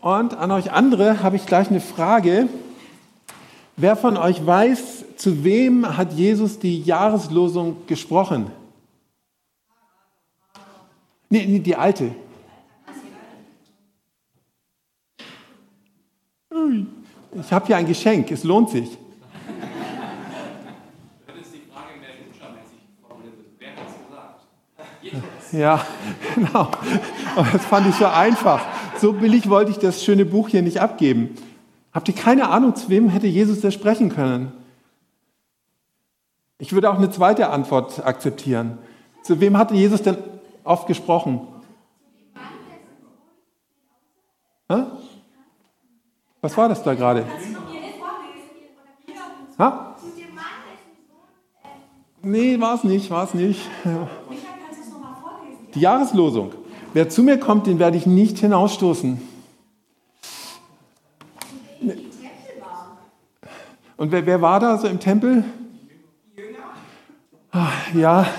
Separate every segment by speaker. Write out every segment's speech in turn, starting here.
Speaker 1: Und an euch andere habe ich gleich eine Frage. Wer von euch weiß, zu wem hat Jesus die Jahreslosung gesprochen? Nee, nee die alte. Ich habe hier ein Geschenk, es lohnt sich. Ja, genau. Aber das fand ich so einfach. So billig wollte ich das schöne Buch hier nicht abgeben. Habt ihr keine Ahnung, zu wem hätte Jesus da sprechen können? Ich würde auch eine zweite Antwort akzeptieren. Zu wem hatte Jesus denn oft gesprochen? Hä? Was war das da gerade? Ha? Nee, war es nicht, war es nicht. Die Jahreslosung. Wer zu mir kommt, den werde ich nicht hinausstoßen. Und wer, wer war da so im Tempel? Ach, ja.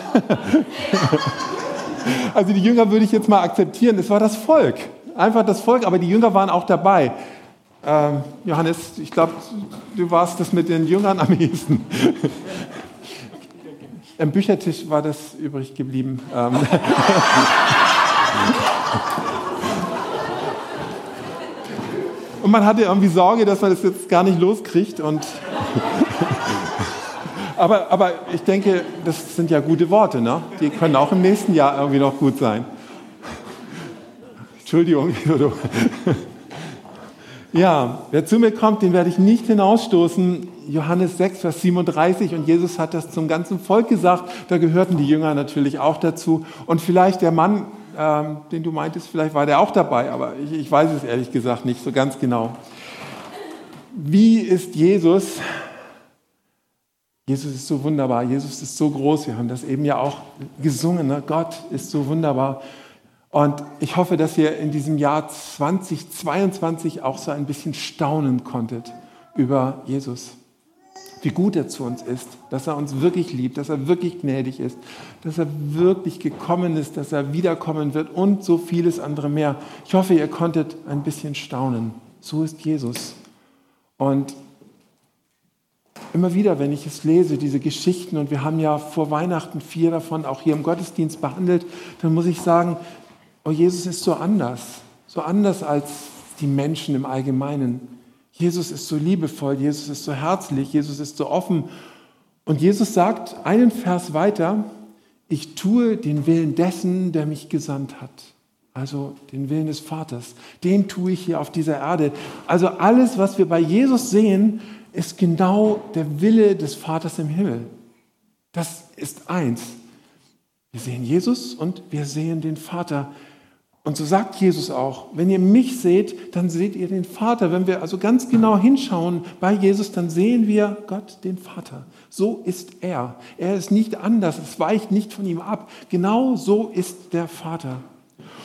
Speaker 1: Also die Jünger würde ich jetzt mal akzeptieren. Es war das Volk. Einfach das Volk, aber die Jünger waren auch dabei. Ähm, Johannes, ich glaube, du warst das mit den Jüngern am ehesten. Am Büchertisch war das übrig geblieben. Und man hatte irgendwie Sorge, dass man das jetzt gar nicht loskriegt. Und aber, aber ich denke, das sind ja gute Worte. Ne? Die können auch im nächsten Jahr irgendwie noch gut sein. Entschuldigung. Ja, wer zu mir kommt, den werde ich nicht hinausstoßen. Johannes 6, Vers 37. Und Jesus hat das zum ganzen Volk gesagt. Da gehörten die Jünger natürlich auch dazu. Und vielleicht der Mann, ähm, den du meintest, vielleicht war der auch dabei. Aber ich, ich weiß es ehrlich gesagt nicht so ganz genau. Wie ist Jesus? Jesus ist so wunderbar. Jesus ist so groß. Wir haben das eben ja auch gesungen. Ne? Gott ist so wunderbar. Und ich hoffe, dass ihr in diesem Jahr 2022 auch so ein bisschen staunen konntet über Jesus. Wie gut er zu uns ist, dass er uns wirklich liebt, dass er wirklich gnädig ist, dass er wirklich gekommen ist, dass er wiederkommen wird und so vieles andere mehr. Ich hoffe, ihr konntet ein bisschen staunen. So ist Jesus. Und immer wieder, wenn ich es lese, diese Geschichten, und wir haben ja vor Weihnachten vier davon auch hier im Gottesdienst behandelt, dann muss ich sagen, oh, Jesus ist so anders, so anders als die Menschen im Allgemeinen. Jesus ist so liebevoll, Jesus ist so herzlich, Jesus ist so offen. Und Jesus sagt einen Vers weiter, ich tue den Willen dessen, der mich gesandt hat. Also den Willen des Vaters. Den tue ich hier auf dieser Erde. Also alles, was wir bei Jesus sehen, ist genau der Wille des Vaters im Himmel. Das ist eins. Wir sehen Jesus und wir sehen den Vater. Und so sagt Jesus auch, wenn ihr mich seht, dann seht ihr den Vater. Wenn wir also ganz genau hinschauen bei Jesus, dann sehen wir Gott, den Vater. So ist er. Er ist nicht anders, es weicht nicht von ihm ab. Genau so ist der Vater.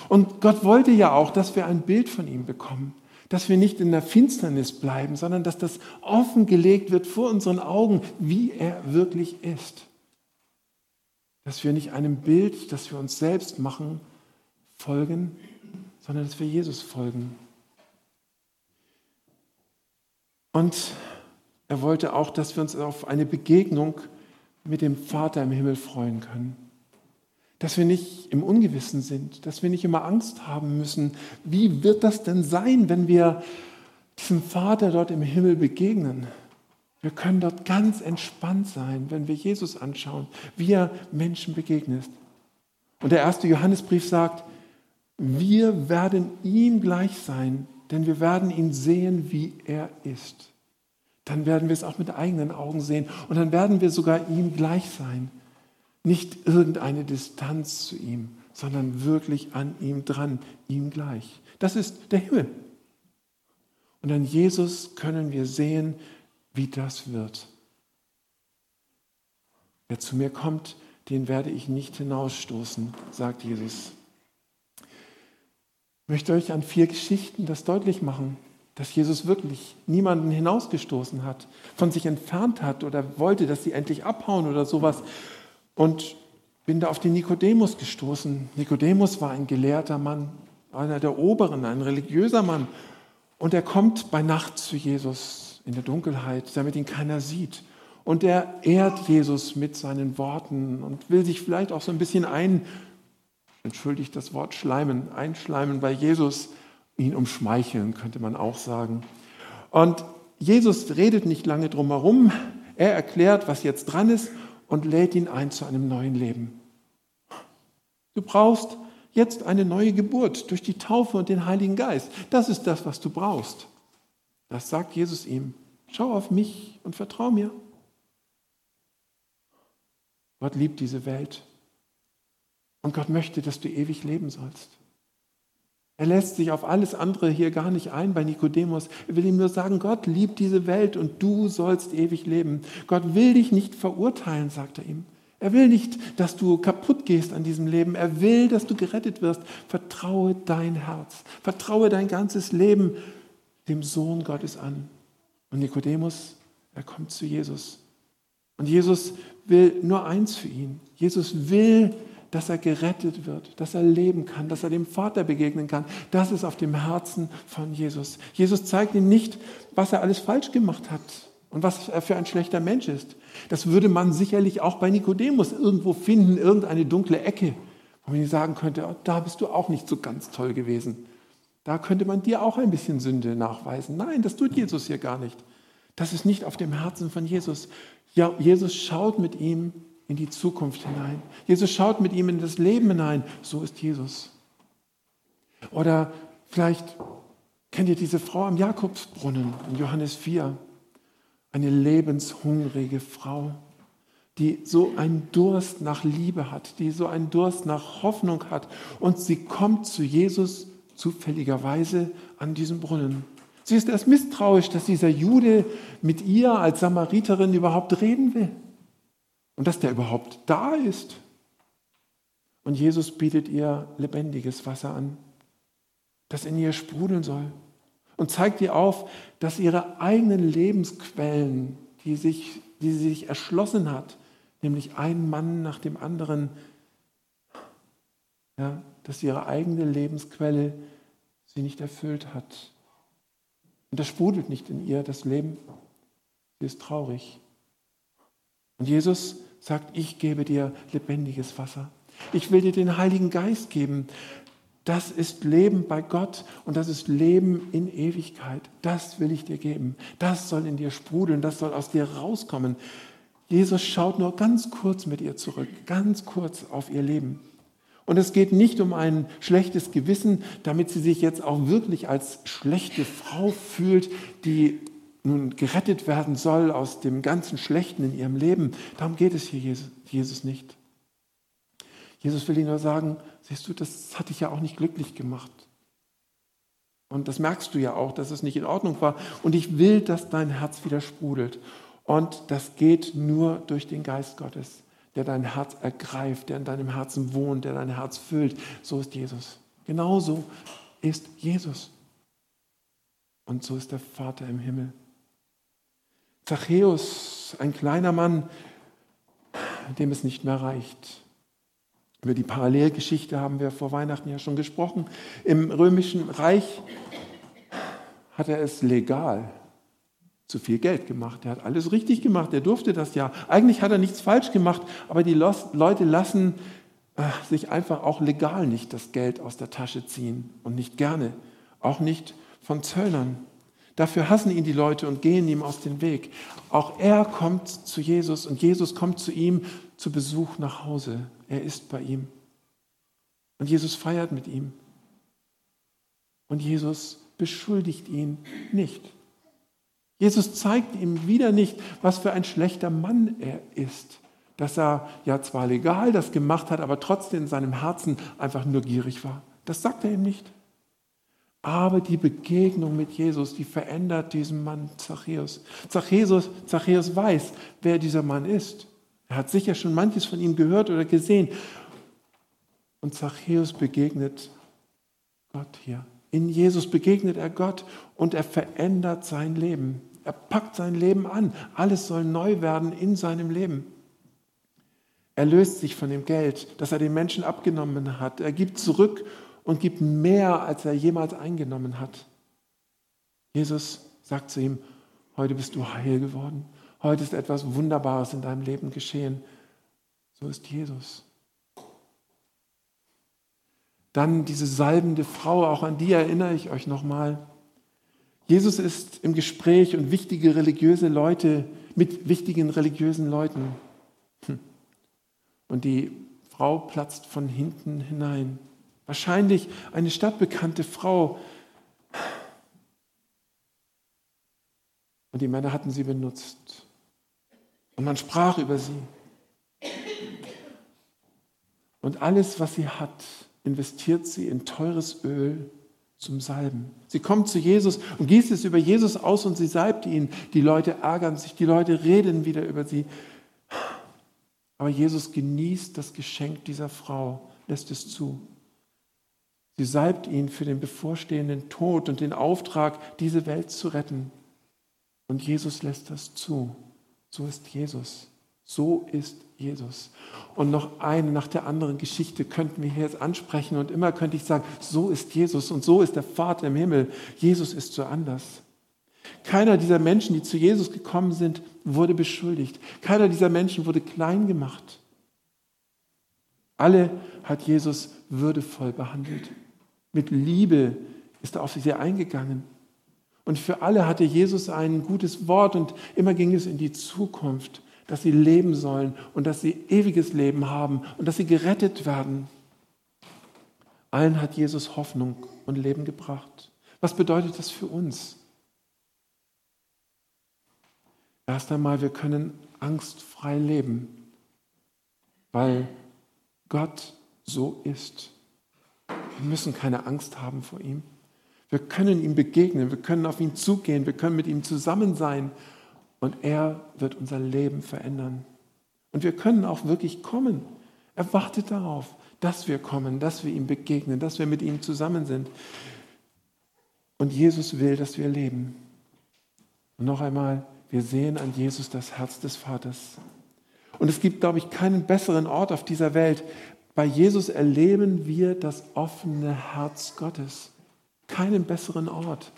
Speaker 1: Und Gott wollte ja auch, dass wir ein Bild von ihm bekommen, dass wir nicht in der Finsternis bleiben, sondern dass das offengelegt wird vor unseren Augen, wie er wirklich ist. Dass wir nicht einem Bild, das wir uns selbst machen, folgen, sondern dass wir Jesus folgen. Und er wollte auch, dass wir uns auf eine Begegnung mit dem Vater im Himmel freuen können. Dass wir nicht im Ungewissen sind, dass wir nicht immer Angst haben müssen. Wie wird das denn sein, wenn wir diesem Vater dort im Himmel begegnen? Wir können dort ganz entspannt sein, wenn wir Jesus anschauen, wie er Menschen begegnet. Und der erste Johannesbrief sagt, wir werden ihm gleich sein, denn wir werden ihn sehen, wie er ist. Dann werden wir es auch mit eigenen Augen sehen und dann werden wir sogar ihm gleich sein. Nicht irgendeine Distanz zu ihm, sondern wirklich an ihm dran, ihm gleich. Das ist der Himmel. Und an Jesus können wir sehen, wie das wird. Wer zu mir kommt, den werde ich nicht hinausstoßen, sagt Jesus. Möchte euch an vier Geschichten das deutlich machen, dass Jesus wirklich niemanden hinausgestoßen hat, von sich entfernt hat oder wollte, dass sie endlich abhauen oder sowas. Und bin da auf den Nikodemus gestoßen. Nikodemus war ein gelehrter Mann, einer der Oberen, ein religiöser Mann. Und er kommt bei Nacht zu Jesus in der Dunkelheit, damit ihn keiner sieht. Und er ehrt Jesus mit seinen Worten und will sich vielleicht auch so ein bisschen ein, entschuldigt das Wort schleimen, einschleimen bei Jesus, ihn umschmeicheln, könnte man auch sagen. Und Jesus redet nicht lange drum herum. Er erklärt, was jetzt dran ist und lädt ihn ein zu einem neuen Leben. Du brauchst jetzt eine neue Geburt durch die Taufe und den Heiligen Geist. Das ist das, was du brauchst. Das sagt Jesus ihm. Schau auf mich und vertrau mir. Gott liebt diese Welt. Und Gott möchte, dass du ewig leben sollst. Er lässt sich auf alles andere hier gar nicht ein bei Nikodemus. Er will ihm nur sagen, Gott liebt diese Welt und du sollst ewig leben. Gott will dich nicht verurteilen, sagt er ihm. Er will nicht, dass du kaputt gehst an diesem Leben. Er will, dass du gerettet wirst. Vertraue dein Herz. Vertraue dein ganzes Leben dem Sohn Gottes an. Und Nikodemus, er kommt zu Jesus. Und Jesus will nur eins für ihn. Jesus will, dass er gerettet wird, dass er leben kann, dass er dem Vater begegnen kann. Das ist auf dem Herzen von Jesus. Jesus zeigt ihm nicht, was er alles falsch gemacht hat und was er für ein schlechter Mensch ist. Das würde man sicherlich auch bei Nikodemus irgendwo finden, irgendeine dunkle Ecke, wo man sagen könnte, oh, da bist du auch nicht so ganz toll gewesen. Da könnte man dir auch ein bisschen Sünde nachweisen. Nein, das tut Jesus hier gar nicht. Das ist nicht auf dem Herzen von Jesus. Ja, Jesus schaut mit ihm in die Zukunft hinein. Jesus schaut mit ihm in das Leben hinein. So ist Jesus. Oder vielleicht kennt ihr diese Frau am Jakobsbrunnen in Johannes 4. Eine lebenshungrige Frau, die so einen Durst nach Liebe hat, die so einen Durst nach Hoffnung hat. Und sie kommt zu Jesus zufälligerweise an diesem Brunnen. Sie ist erst misstrauisch, dass dieser Jude mit ihr als Samariterin überhaupt reden will und dass der überhaupt da ist. Und Jesus bietet ihr lebendiges Wasser an, das in ihr sprudeln soll und zeigt ihr auf, dass ihre eigenen Lebensquellen, die, sich, die sie sich erschlossen hat, nämlich ein Mann nach dem anderen, ja, dass ihre eigene Lebensquelle sie nicht erfüllt hat. Und das sprudelt nicht in ihr, das Leben. Sie ist traurig. Und Jesus sagt, ich gebe dir lebendiges Wasser. Ich will dir den Heiligen Geist geben. Das ist Leben bei Gott und das ist Leben in Ewigkeit. Das will ich dir geben. Das soll in dir sprudeln, das soll aus dir rauskommen. Jesus schaut nur ganz kurz mit ihr zurück, ganz kurz auf ihr Leben. Und es geht nicht um ein schlechtes Gewissen, damit sie sich jetzt auch wirklich als schlechte Frau fühlt, die nun gerettet werden soll aus dem ganzen Schlechten in ihrem Leben. Darum geht es hier Jesus nicht. Jesus will ihnen nur sagen, siehst du, das hat dich ja auch nicht glücklich gemacht. Und das merkst du ja auch, dass es nicht in Ordnung war. Und ich will, dass dein Herz wieder sprudelt. Und das geht nur durch den Geist Gottes, der dein Herz ergreift, der in deinem Herzen wohnt, der dein Herz füllt. So ist Jesus. Genauso ist Jesus. Und so ist der Vater im Himmel. Zachäus, ein kleiner Mann, dem es nicht mehr reicht. Über die Parallelgeschichte haben wir vor Weihnachten ja schon gesprochen. Im römischen Reich hat er es legal zu viel Geld gemacht. Er hat alles richtig gemacht, er durfte das ja. Eigentlich hat er nichts falsch gemacht, aber die Leute lassen äh, sich einfach auch legal nicht das Geld aus der Tasche ziehen und nicht gerne, auch nicht von Zöllnern. Dafür hassen ihn die Leute und gehen ihm aus dem Weg. Auch er kommt zu Jesus und Jesus kommt zu ihm zu Besuch nach Hause. Er ist bei ihm. Und Jesus feiert mit ihm. Und Jesus beschuldigt ihn nicht. Jesus zeigt ihm wieder nicht, was für ein schlechter Mann er ist. Dass er ja zwar legal das gemacht hat, aber trotzdem in seinem Herzen einfach nur gierig war. Das sagt er ihm nicht. Aber die Begegnung mit Jesus, die verändert diesen Mann Zachäus. Zachäus, Zachäus weiß, wer dieser Mann ist. Er hat sicher schon manches von ihm gehört oder gesehen. Und Zachäus begegnet Gott hier. In Jesus begegnet er Gott und er verändert sein Leben. Er packt sein Leben an. Alles soll neu werden in seinem Leben. Er löst sich von dem Geld, das er den Menschen abgenommen hat. Er gibt zurück und gibt mehr, als er jemals eingenommen hat. Jesus sagt zu ihm, heute bist du heil geworden. Heute ist etwas Wunderbares in deinem Leben geschehen. So ist Jesus. Dann diese salbende Frau, auch an die erinnere ich euch nochmal. Jesus ist im Gespräch und wichtige religiöse Leute mit wichtigen religiösen Leuten. Hm. Und die Frau platzt von hinten hinein. Wahrscheinlich eine stadtbekannte Frau. Und die Männer hatten sie benutzt. Und man sprach über sie. Und alles, was sie hat, investiert sie in teures Öl zum Salben. Sie kommt zu Jesus und gießt es über Jesus aus und sie salbt ihn. Die Leute ärgern sich, die Leute reden wieder über sie. Aber Jesus genießt das Geschenk dieser Frau, lässt es zu. Sie salbt ihn für den bevorstehenden Tod und den Auftrag, diese Welt zu retten. Und Jesus lässt das zu. So ist Jesus. So ist Jesus. Und noch eine nach der anderen Geschichte könnten wir hier jetzt ansprechen und immer könnte ich sagen, so ist Jesus und so ist der Vater im Himmel. Jesus ist so anders. Keiner dieser Menschen, die zu Jesus gekommen sind, wurde beschuldigt. Keiner dieser Menschen wurde klein gemacht. Alle hat Jesus würdevoll behandelt. Mit Liebe ist er auf sie eingegangen. Und für alle hatte Jesus ein gutes Wort und immer ging es in die Zukunft dass sie leben sollen und dass sie ewiges Leben haben und dass sie gerettet werden. Allen hat Jesus Hoffnung und Leben gebracht. Was bedeutet das für uns? Erst einmal, wir können angstfrei leben, weil Gott so ist. Wir müssen keine Angst haben vor ihm. Wir können ihm begegnen, wir können auf ihn zugehen, wir können mit ihm zusammen sein und er wird unser Leben verändern. Und wir können auch wirklich kommen. Er wartet darauf, dass wir kommen, dass wir ihm begegnen, dass wir mit ihm zusammen sind. Und Jesus will, dass wir leben. Und noch einmal, wir sehen an Jesus das Herz des Vaters. Und es gibt, glaube ich, keinen besseren Ort auf dieser Welt. Bei Jesus erleben wir das offene Herz Gottes. Keinen besseren Ort.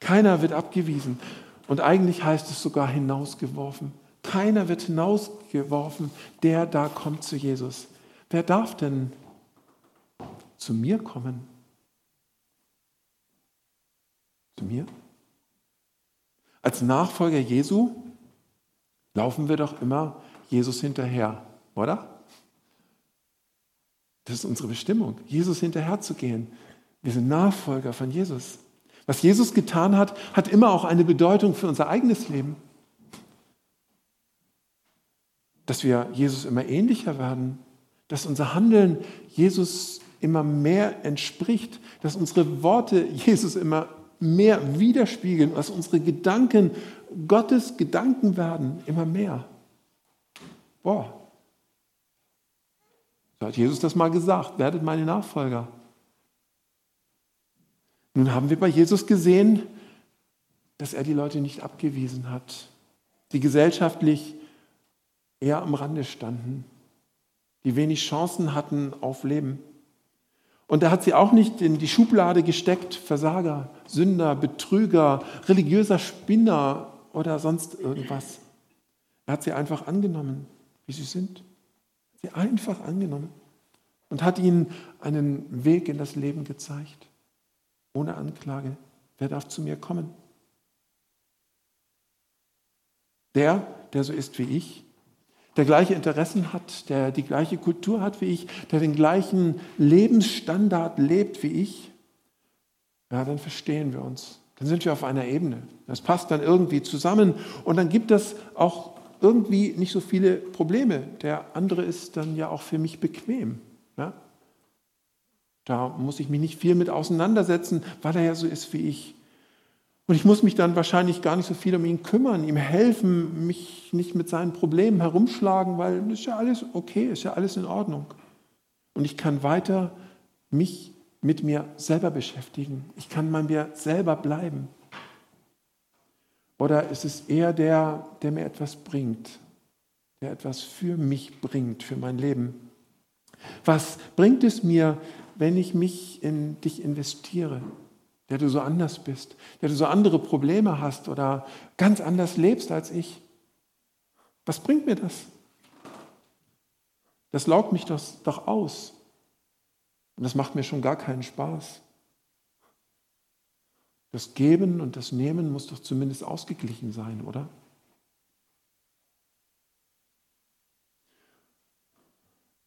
Speaker 1: Keiner wird abgewiesen. Und eigentlich heißt es sogar hinausgeworfen. Keiner wird hinausgeworfen, der da kommt zu Jesus. Wer darf denn zu mir kommen? Zu mir? Als Nachfolger Jesu laufen wir doch immer Jesus hinterher, oder? Das ist unsere Bestimmung, Jesus hinterher zu gehen. Wir sind Nachfolger von Jesus. Was Jesus getan hat, hat immer auch eine Bedeutung für unser eigenes Leben. Dass wir Jesus immer ähnlicher werden, dass unser Handeln Jesus immer mehr entspricht, dass unsere Worte Jesus immer mehr widerspiegeln, dass unsere Gedanken Gottes Gedanken werden, immer mehr. Boah. Hat Jesus das mal gesagt, werdet meine Nachfolger. Nun haben wir bei Jesus gesehen, dass er die Leute nicht abgewiesen hat, die gesellschaftlich eher am Rande standen, die wenig Chancen hatten auf Leben. Und er hat sie auch nicht in die Schublade gesteckt, Versager, Sünder, Betrüger, religiöser Spinner oder sonst irgendwas. Er hat sie einfach angenommen, wie sie sind. Sie einfach angenommen und hat ihnen einen Weg in das Leben gezeigt ohne Anklage. Wer darf zu mir kommen? Der, der so ist wie ich, der gleiche Interessen hat, der die gleiche Kultur hat wie ich, der den gleichen Lebensstandard lebt wie ich, ja, dann verstehen wir uns. Dann sind wir auf einer Ebene. Das passt dann irgendwie zusammen und dann gibt es auch irgendwie nicht so viele Probleme. Der andere ist dann ja auch für mich bequem. Ja? Da muss ich mich nicht viel mit auseinandersetzen, weil er ja so ist wie ich. Und ich muss mich dann wahrscheinlich gar nicht so viel um ihn kümmern, ihm helfen, mich nicht mit seinen Problemen herumschlagen, weil das ist ja alles okay, ist ja alles in Ordnung. Und ich kann weiter mich mit mir selber beschäftigen. Ich kann bei mir selber bleiben. Oder ist es eher der, der mir etwas bringt, der etwas für mich bringt, für mein Leben? Was bringt es mir, wenn ich mich in dich investiere? der du so anders bist, der du so andere Probleme hast oder ganz anders lebst als ich. Was bringt mir das? Das laugt mich doch, doch aus. Und das macht mir schon gar keinen Spaß. Das Geben und das Nehmen muss doch zumindest ausgeglichen sein, oder?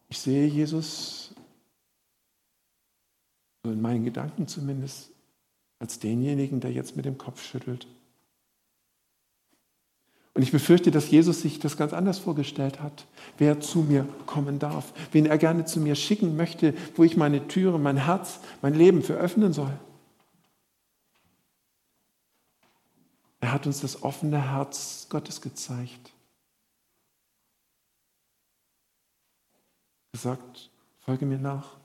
Speaker 1: Ich sehe Jesus, so in meinen Gedanken zumindest, als denjenigen, der jetzt mit dem Kopf schüttelt. Und ich befürchte, dass Jesus sich das ganz anders vorgestellt hat, wer zu mir kommen darf, wen er gerne zu mir schicken möchte, wo ich meine Türe, mein Herz, mein Leben für öffnen soll. Er hat uns das offene Herz Gottes gezeigt. Gesagt, folge mir nach.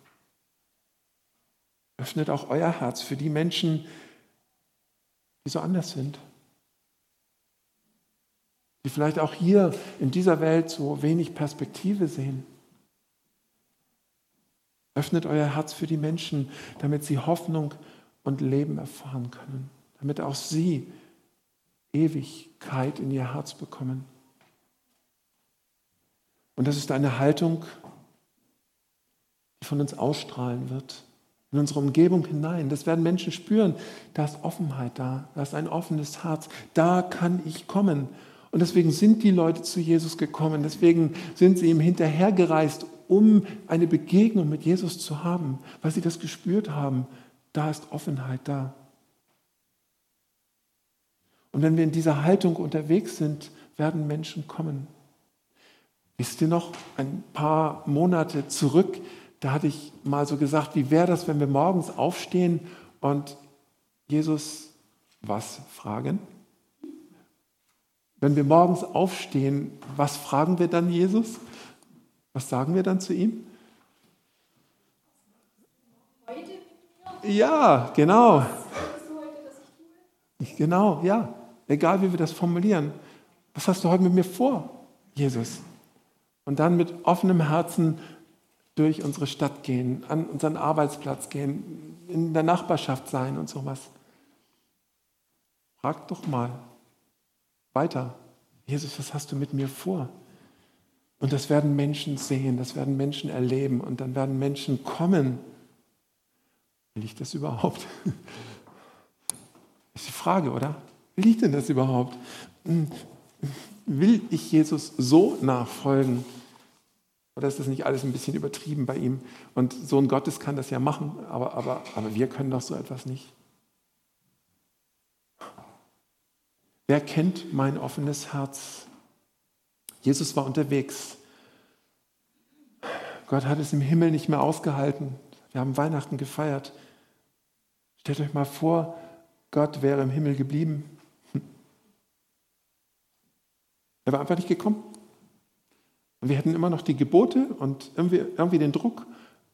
Speaker 1: Öffnet auch euer Herz für die Menschen, die so anders sind die vielleicht auch hier in dieser Welt so wenig Perspektive sehen. Öffnet euer Herz für die Menschen, damit sie Hoffnung und Leben erfahren können, damit auch sie Ewigkeit in ihr Herz bekommen. Und das ist eine Haltung, die von uns ausstrahlen wird, in unsere Umgebung hinein. Das werden Menschen spüren. Da ist Offenheit da, da ist ein offenes Herz. Da kann ich kommen und deswegen sind die Leute zu Jesus gekommen, deswegen sind sie ihm hinterhergereist, um eine Begegnung mit Jesus zu haben, weil sie das gespürt haben. Da ist Offenheit da. Und wenn wir in dieser Haltung unterwegs sind, werden Menschen kommen. Wisst ihr noch, ein paar Monate zurück, da hatte ich mal so gesagt, wie wäre das, wenn wir morgens aufstehen und Jesus was fragen? Wenn wir morgens aufstehen, was fragen wir dann Jesus? Was sagen wir dann zu ihm? Ja, genau. Genau, ja. Egal wie wir das formulieren. Was hast du heute mit mir vor, Jesus? Und dann mit offenem Herzen durch unsere Stadt gehen, an unseren Arbeitsplatz gehen, in der Nachbarschaft sein und sowas. Frag doch mal, weiter. Jesus, was hast du mit mir vor? Und das werden Menschen sehen, das werden Menschen erleben und dann werden Menschen kommen. Will ich das überhaupt? Ist die Frage, oder? Will ich denn das überhaupt? Hm, will ich Jesus so nachfolgen? Oder ist das nicht alles ein bisschen übertrieben bei ihm? Und Sohn Gottes kann das ja machen, aber, aber, aber wir können doch so etwas nicht. Wer kennt mein offenes Herz? Jesus war unterwegs. Gott hat es im Himmel nicht mehr ausgehalten. Wir haben Weihnachten gefeiert. Stellt euch mal vor, Gott wäre im Himmel geblieben. Er war einfach nicht gekommen. Und wir hätten immer noch die Gebote und irgendwie, irgendwie den Druck.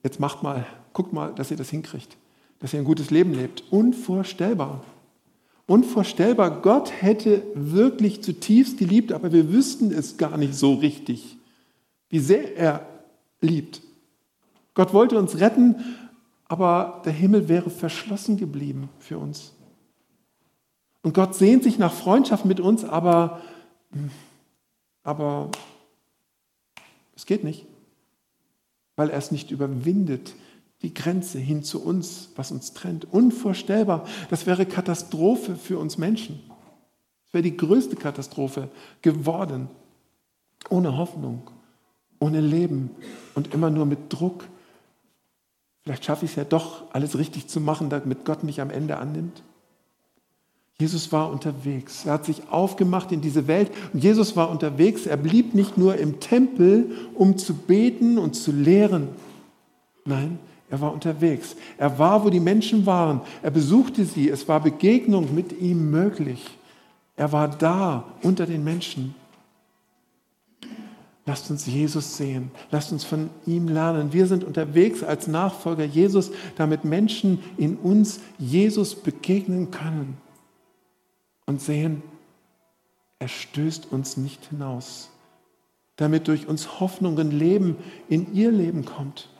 Speaker 1: Jetzt macht mal, guckt mal, dass ihr das hinkriegt, dass ihr ein gutes Leben lebt. Unvorstellbar. Unvorstellbar, Gott hätte wirklich zutiefst geliebt, aber wir wüssten es gar nicht so richtig, wie sehr er liebt. Gott wollte uns retten, aber der Himmel wäre verschlossen geblieben für uns. Und Gott sehnt sich nach Freundschaft mit uns, aber, aber es geht nicht, weil er es nicht überwindet, die Grenze hin zu uns, was uns trennt. Unvorstellbar. Das wäre Katastrophe für uns Menschen. Das wäre die größte Katastrophe geworden. Ohne Hoffnung, ohne Leben und immer nur mit Druck. Vielleicht schaffe ich es ja doch, alles richtig zu machen, damit Gott mich am Ende annimmt. Jesus war unterwegs. Er hat sich aufgemacht in diese Welt und Jesus war unterwegs. Er blieb nicht nur im Tempel, um zu beten und zu lehren. Nein, er war unterwegs. Er war, wo die Menschen waren. Er besuchte sie. Es war Begegnung mit ihm möglich. Er war da unter den Menschen. Lasst uns Jesus sehen. Lasst uns von ihm lernen. Wir sind unterwegs als Nachfolger Jesus, damit Menschen in uns Jesus begegnen können und sehen, er stößt uns nicht hinaus. Damit durch uns Hoffnung und Leben in ihr Leben kommt.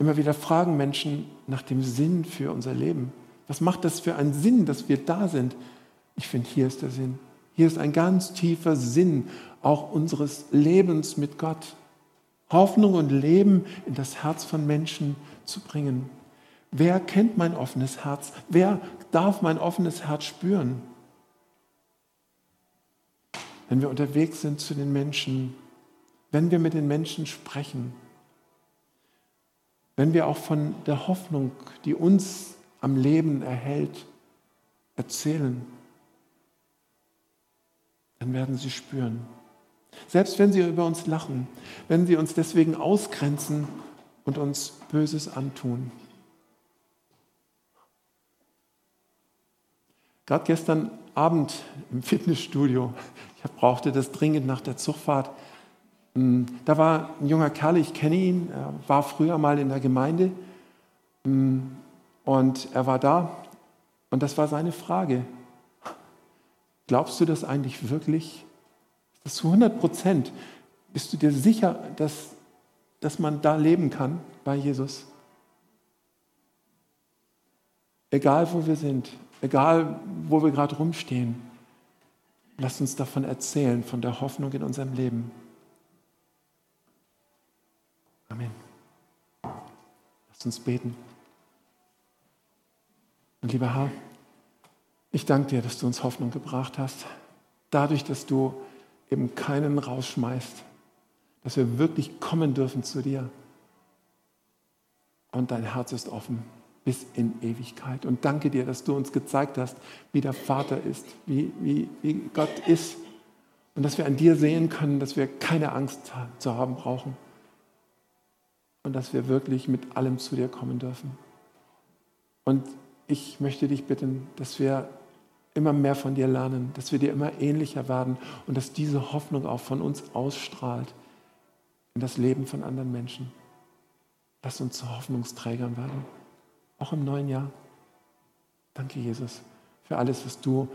Speaker 1: Immer wieder fragen Menschen nach dem Sinn für unser Leben. Was macht das für einen Sinn, dass wir da sind? Ich finde, hier ist der Sinn. Hier ist ein ganz tiefer Sinn auch unseres Lebens mit Gott. Hoffnung und Leben in das Herz von Menschen zu bringen. Wer kennt mein offenes Herz? Wer darf mein offenes Herz spüren? Wenn wir unterwegs sind zu den Menschen, wenn wir mit den Menschen sprechen, wenn wir auch von der Hoffnung, die uns am Leben erhält, erzählen, dann werden sie spüren. Selbst wenn sie über uns lachen, wenn sie uns deswegen ausgrenzen und uns Böses antun. Gerade gestern Abend im Fitnessstudio, ich brauchte das dringend nach der Zugfahrt, hm, da war ein junger Kerl, ich kenne ihn, er war früher mal in der Gemeinde hm, und er war da und das war seine Frage. Glaubst du das eigentlich wirklich? Das zu 100 Prozent. Bist du dir sicher, dass, dass man da leben kann bei Jesus? Egal wo wir sind, egal wo wir gerade rumstehen, lasst uns davon erzählen, von der Hoffnung in unserem Leben. Amen. Lasst uns beten. Und lieber Herr, ich danke dir, dass du uns Hoffnung gebracht hast. Dadurch, dass du eben keinen rausschmeißt, dass wir wirklich kommen dürfen zu dir. Und dein Herz ist offen bis in Ewigkeit. Und danke dir, dass du uns gezeigt hast, wie der Vater ist, wie, wie, wie Gott ist. Und dass wir an dir sehen können, dass wir keine Angst zu haben brauchen. Und dass wir wirklich mit allem zu dir kommen dürfen. Und ich möchte dich bitten, dass wir immer mehr von dir lernen, dass wir dir immer ähnlicher werden und dass diese Hoffnung auch von uns ausstrahlt in das Leben von anderen Menschen. Lass uns zu Hoffnungsträgern werden, auch im neuen Jahr. Danke, Jesus, für alles, was du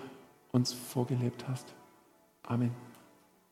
Speaker 1: uns vorgelebt hast. Amen.